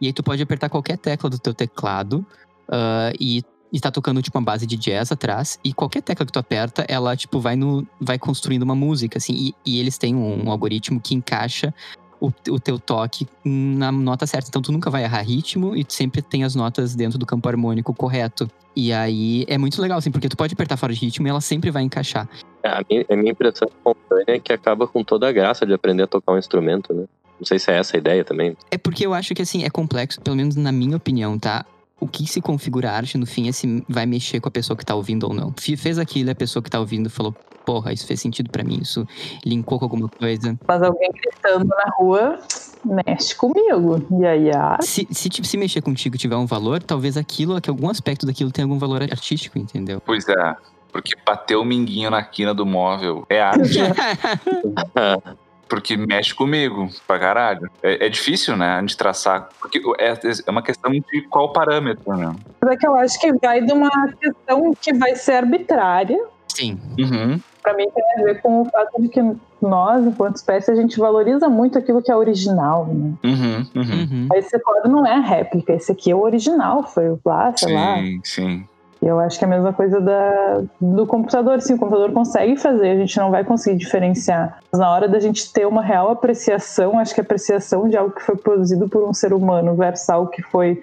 Speaker 2: e aí tu pode apertar qualquer tecla do teu teclado uh, e e tá tocando, tipo, uma base de jazz atrás, e qualquer tecla que tu aperta, ela, tipo, vai no. vai construindo uma música, assim, e, e eles têm um, um, algoritmo que encaixa o, o teu toque na nota certa. Então tu nunca vai errar ritmo e tu sempre tem as notas dentro do campo harmônico correto. E aí é muito legal, assim, porque tu pode apertar fora de ritmo e ela sempre vai encaixar.
Speaker 1: É, a, minha, a minha impressão espontânea é que acaba com toda a graça de aprender a tocar um instrumento, né? Não sei se é essa a ideia também.
Speaker 2: É porque eu acho que, assim, é complexo, pelo menos na minha opinião, tá? O que se configura a arte, no fim, é se vai mexer com a pessoa que tá ouvindo ou não. Fez aquilo, a pessoa que tá ouvindo falou, porra, isso fez sentido para mim, isso linkou com alguma coisa.
Speaker 4: Mas alguém gritando na rua mexe comigo. E aí a
Speaker 2: se, se, tipo, se mexer contigo tiver um valor, talvez aquilo, que algum aspecto daquilo tenha algum valor artístico, entendeu?
Speaker 3: Pois é. Porque bater o minguinho na quina do móvel é arte. *laughs* *laughs* porque mexe comigo pra caralho. É, é, difícil, né, de traçar, porque é, é uma questão de qual parâmetro, né?
Speaker 4: Mas é que eu acho que vai de uma questão que vai ser arbitrária.
Speaker 2: Sim.
Speaker 3: Uhum.
Speaker 4: Pra mim tem a ver com o fato de que nós, enquanto espécie, a gente valoriza muito aquilo que é original, né?
Speaker 3: Uhum, uhum.
Speaker 4: uhum. Esse quadro não é a réplica, esse aqui é o original, foi lá, sei
Speaker 3: sim,
Speaker 4: lá.
Speaker 3: Sim, sim.
Speaker 4: Eu acho que é a mesma coisa da, do computador. Sim, o computador consegue fazer, a gente não vai conseguir diferenciar. Mas na hora da gente ter uma real apreciação, acho que a apreciação de algo que foi produzido por um ser humano versus algo que foi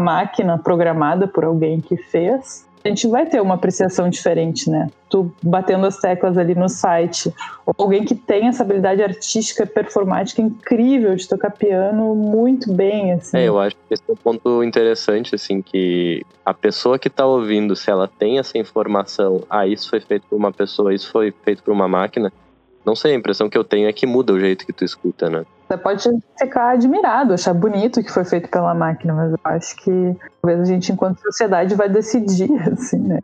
Speaker 4: máquina programada por alguém que fez, a gente vai ter uma apreciação diferente, né? Tu batendo as teclas ali no site, alguém que tem essa habilidade artística, performática incrível de tocar piano muito bem, assim.
Speaker 1: É, eu acho que esse é um ponto interessante, assim, que a pessoa que tá ouvindo, se ela tem essa informação, ah, isso foi feito por uma pessoa, isso foi feito por uma máquina, não sei, a impressão que eu tenho é que muda o jeito que tu escuta, né?
Speaker 4: Você pode ficar admirado, achar bonito o que foi feito pela máquina, mas eu acho que talvez a gente, enquanto sociedade, vai decidir, *laughs* assim, né?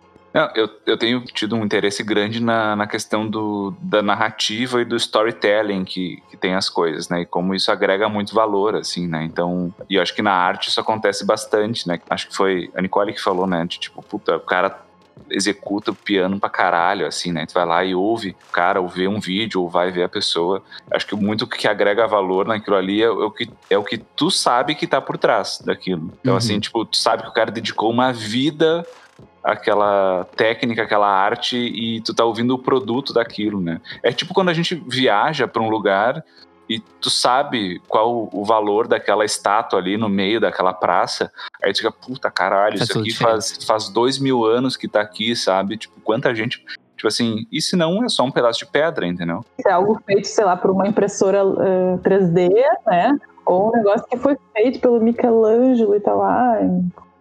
Speaker 3: Eu, eu tenho tido um interesse grande na, na questão do, da narrativa e do storytelling que, que tem as coisas, né? E como isso agrega muito valor, assim, né? Então, e eu acho que na arte isso acontece bastante, né? Acho que foi a Nicole que falou, né? De tipo, puta, o cara executa o piano pra caralho, assim, né? Tu vai lá e ouve o cara, ou vê um vídeo, ou vai ver a pessoa. Acho que muito que agrega valor naquilo ali é o que, é o que tu sabe que tá por trás daquilo. Então, assim, uhum. assim, tipo, tu sabe que o cara dedicou uma vida aquela técnica, aquela arte e tu tá ouvindo o produto daquilo, né? É tipo quando a gente viaja para um lugar e tu sabe qual o valor daquela estátua ali no meio daquela praça, aí tu fica, puta caralho,
Speaker 2: Faz
Speaker 3: isso aqui
Speaker 2: diferença.
Speaker 3: faz, faz dois mil anos que tá aqui, sabe? Tipo, quanta gente. Tipo assim, e se não é só um pedaço de pedra, entendeu?
Speaker 4: É algo feito, sei lá, por uma impressora eh, 3D, né? Ou um negócio que foi feito pelo Michelangelo e tal lá.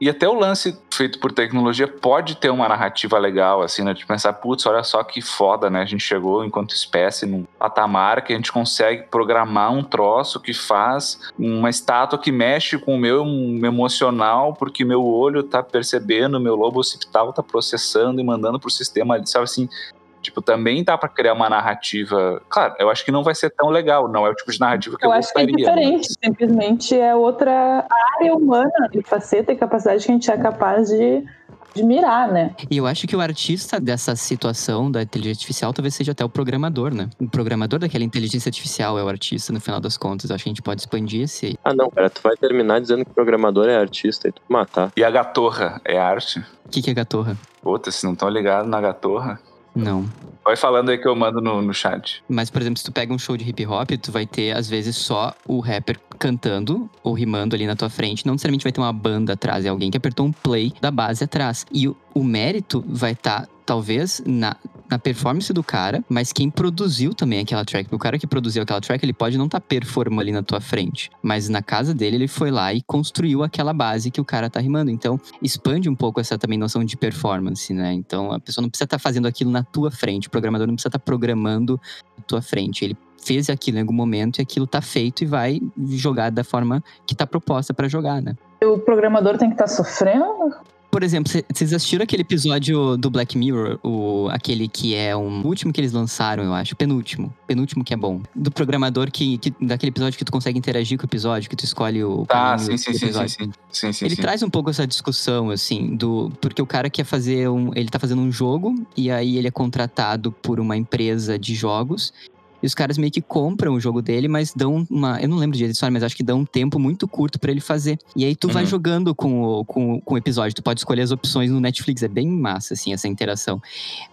Speaker 3: E até o lance feito por tecnologia pode ter uma narrativa legal, assim, né? De pensar, putz, olha só que foda, né? A gente chegou enquanto espécie num patamar que a gente consegue programar um troço que faz uma estátua que mexe com o meu emocional, porque meu olho tá percebendo, meu lobo occipital tá processando e mandando pro sistema ali, sabe assim? Tipo, também dá pra criar uma narrativa. Claro, eu acho que não vai ser tão legal, não é o tipo de narrativa que eu,
Speaker 4: Eu acho que é
Speaker 3: gostaria. né?
Speaker 4: diferente, simplesmente é outra área humana de faceta e capacidade que a gente é capaz de, de mirar, né?
Speaker 2: E eu acho que o artista dessa situação da inteligência artificial talvez seja até o programador, né? O programador daquela inteligência artificial é o artista, no final das contas. Eu acho que a gente pode expandir esse.
Speaker 1: Ah, não, cara, tu vai terminar dizendo que programador é artista e tu matar.
Speaker 3: E a gatorra é arte?
Speaker 2: O que, que é gatorra?
Speaker 3: Puta, se não estão ligados na gatorra.
Speaker 2: Não.
Speaker 3: Vai falando aí que eu mando no, no chat.
Speaker 2: Mas, por exemplo, se tu pega um show de hip hop, tu vai ter, às vezes, só o rapper cantando ou rimando ali na tua frente. Não necessariamente vai ter uma banda atrás, é alguém que apertou um play da base atrás. E o, o mérito vai estar, talvez, na, na performance do cara, mas quem produziu também aquela track. O cara que produziu aquela track, ele pode não estar performando ali na tua frente. Mas na casa dele, ele foi lá e construiu aquela base que o cara tá rimando. Então, expande um pouco essa também noção de performance, né? Então, a pessoa não precisa estar fazendo aquilo na tua frente. O programador não precisa estar programando na tua frente. Ele fez aquilo em algum momento e aquilo tá feito e vai jogar da forma que tá proposta pra jogar, né?
Speaker 4: O programador tem que estar sofrendo?
Speaker 2: Por exemplo, cê- vocês assistiram aquele episódio do Black Mirror, o, aquele que é um o último que eles lançaram, eu acho, penúltimo, penúltimo que é bom, do programador que, que daquele episódio que tu consegue interagir com o episódio, que tu escolhe o
Speaker 3: Tá, sim, sim, sim, sim, sim. Sim, sim,
Speaker 2: Ele
Speaker 3: sim.
Speaker 2: traz um pouco essa discussão, assim, do. Porque o cara quer fazer um. Ele tá fazendo um jogo, e aí ele é contratado por uma empresa de jogos. E os caras meio que compram o jogo dele, mas dão uma. Eu não lembro direito história, mas acho que dão um tempo muito curto pra ele fazer. E aí tu vai
Speaker 3: Uhum.
Speaker 2: jogando com o, com, com o episódio. Tu pode escolher as opções no Netflix. É bem massa, assim, essa interação.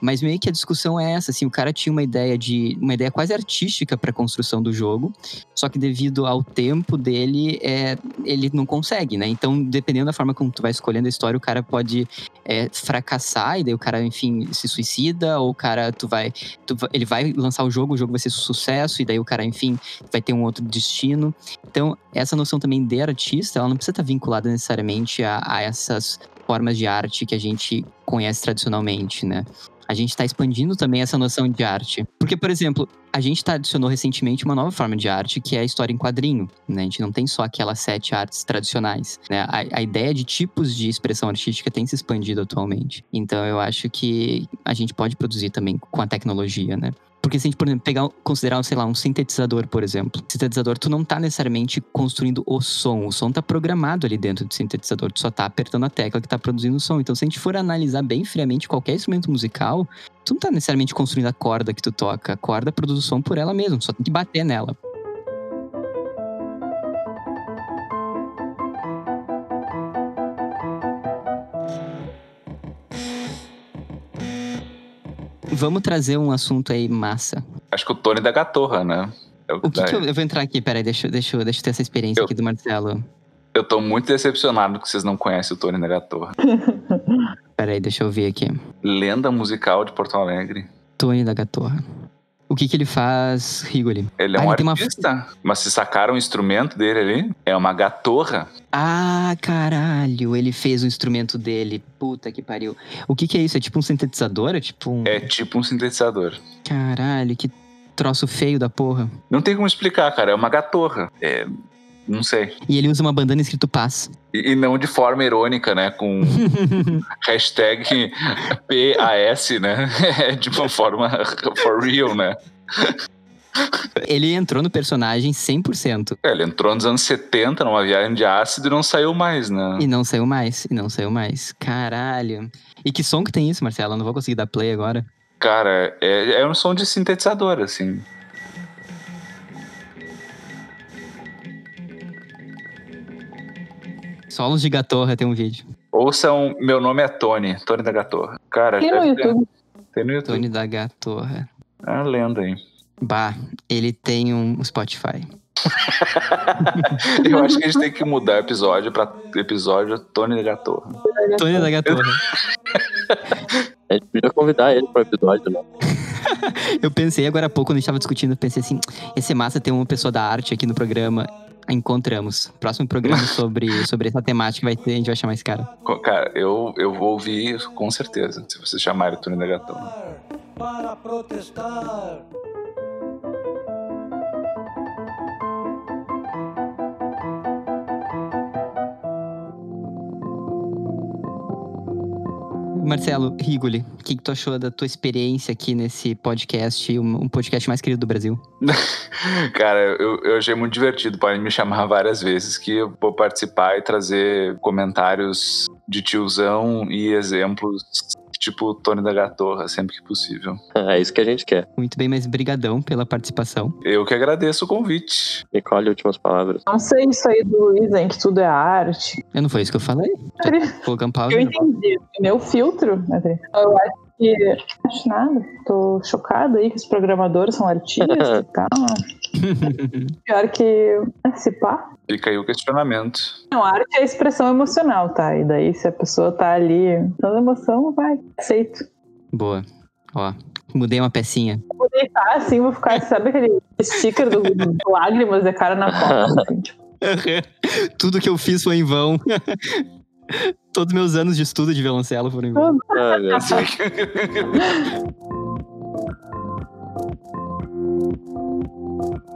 Speaker 2: Mas meio que a discussão é essa, assim, o cara tinha uma ideia de. uma ideia quase artística pra construção do jogo. Só que devido ao tempo dele, é, ele não consegue, né? Então, dependendo da forma como tu vai escolhendo a história, o cara pode é, fracassar, e daí o cara, enfim, se suicida, ou o cara, tu vai, tu ele vai lançar o jogo, o jogo vai ser sucesso, e daí o cara, enfim, vai ter um outro destino. Então, essa noção também de artista, ela não precisa estar vinculada necessariamente a, a essas formas de arte que a gente conhece tradicionalmente, né? A gente está expandindo também essa noção de arte. Porque, por exemplo, a gente tá, adicionou recentemente uma nova forma de arte, que é a história em quadrinho. Né? A gente não tem só aquelas sete artes tradicionais. Né? A, a ideia de tipos de expressão artística tem se expandido atualmente. Então, eu acho que a gente pode produzir também com a tecnologia, né? Porque se a gente, por exemplo, pegar, considerar, sei lá, um sintetizador, por exemplo. Sintetizador, tu não tá necessariamente construindo o som. O som tá programado ali dentro do sintetizador. Tu só tá apertando a tecla que tá produzindo o som. Então, se a gente for analisar bem friamente qualquer instrumento musical, tu não tá necessariamente construindo a corda que tu toca. A corda produz o som por ela mesma, só tem que bater nela. Vamos trazer um assunto aí massa.
Speaker 3: Acho que o Tony da Gatorra, né? É o
Speaker 2: que, que eu, eu vou entrar aqui, peraí, deixa, eu- deixa, eu- deixa eu ter essa experiência
Speaker 3: Eu-
Speaker 2: aqui do Marcelo.
Speaker 3: Eu tô muito decepcionado que vocês não conhecem o Tony da Gatorra. *laughs*
Speaker 2: Peraí, deixa eu ver aqui.
Speaker 3: Lenda musical de Porto Alegre.
Speaker 2: Tony da Gatorra. O que que ele faz, Rigoli?
Speaker 3: Ele é
Speaker 2: Ah,
Speaker 3: um
Speaker 2: ele tem uma-
Speaker 3: artista, mas se sacaram o instrumento dele ali, é uma gatorra.
Speaker 2: Ah, caralho, ele fez o instrumento dele. Puta que pariu. O que que é isso? É tipo um sintetizador? É tipo um...
Speaker 3: É tipo um sintetizador.
Speaker 2: Caralho, que troço feio da porra.
Speaker 3: Não tem como explicar, cara. É uma gatorra. É. Não sei.
Speaker 2: E ele usa uma bandana escrito paz.
Speaker 3: E, e não de forma irônica, né? Com *laughs* hashtag PAS, né? É *laughs* de uma forma for real, né?
Speaker 2: ele entrou no personagem 100%.
Speaker 3: É, ele entrou nos anos 70 numa viagem de ácido e não saiu mais, né?
Speaker 2: E não saiu mais, e não saiu mais. Caralho. E que som que tem isso, Marcelo? Eu não vou conseguir dar play agora.
Speaker 3: Cara, é, é um som de sintetizador, assim.
Speaker 2: Solos de Gatorra tem um vídeo.
Speaker 3: Ouçam Meu Nome é Tony, Tony da Gatorra. Cara,
Speaker 4: Tem no
Speaker 3: ter-
Speaker 4: YouTube.
Speaker 3: Tem no YouTube.
Speaker 2: Tony da Gatorra.
Speaker 3: É uma lenda aí.
Speaker 2: Bah, ele tem um Spotify. *laughs*
Speaker 3: Eu acho que a gente tem que mudar o episódio pra episódio Tony da Gatorra.
Speaker 2: Tony da Gatorra. *laughs*
Speaker 1: A gente podia convidar ele para o episódio, né? *laughs*
Speaker 2: Eu pensei agora há pouco, quando a gente tava discutindo, eu pensei assim, ia ser massa ter uma pessoa da arte aqui no programa. Encontramos. Próximo programa *laughs* sobre, sobre essa temática vai ter, a gente vai chamar esse cara.
Speaker 3: Cara, eu, eu vou ouvir com certeza, se vocês chamarem Tony da Gatorra.
Speaker 5: Para protestar.
Speaker 2: Marcelo Rigoli, o que, que tu achou da tua experiência aqui nesse podcast, um, podcast mais querido do Brasil? *laughs*
Speaker 3: Cara, eu, eu achei muito divertido. Podem me chamar *laughs* várias vezes que eu vou participar e trazer comentários de tiozão e exemplos tipo Tony da Gatorra, sempre que possível. *laughs*
Speaker 1: É isso que a gente quer.
Speaker 2: Muito bem, mas brigadão pela participação.
Speaker 3: Eu que agradeço o convite.
Speaker 1: Nicole, últimas palavras.
Speaker 4: Não sei isso aí do Luiz, hein, que tudo é arte.
Speaker 2: Eu não foi isso que eu falei? *laughs* Já colocando pausa.
Speaker 4: Eu entendi. Meu filtro. Eu acho que. Não acho nada. Tô chocada aí que os programadores são artistas *laughs* e tal. Pior que. Se pá.
Speaker 3: Fica aí o questionamento.
Speaker 4: Não, arte é expressão emocional, tá? E daí, se a pessoa tá ali dando emoção, vai. Aceito.
Speaker 2: Boa. Ó, mudei uma pecinha.
Speaker 4: Vou deitar assim, vou ficar, sabe aquele sticker do, do lágrimas de cara na costa, *laughs* assim, tipo.
Speaker 2: Tudo que eu fiz foi em vão. Todos meus anos de estudo de violoncelo foram
Speaker 1: embora. Ah. *laughs*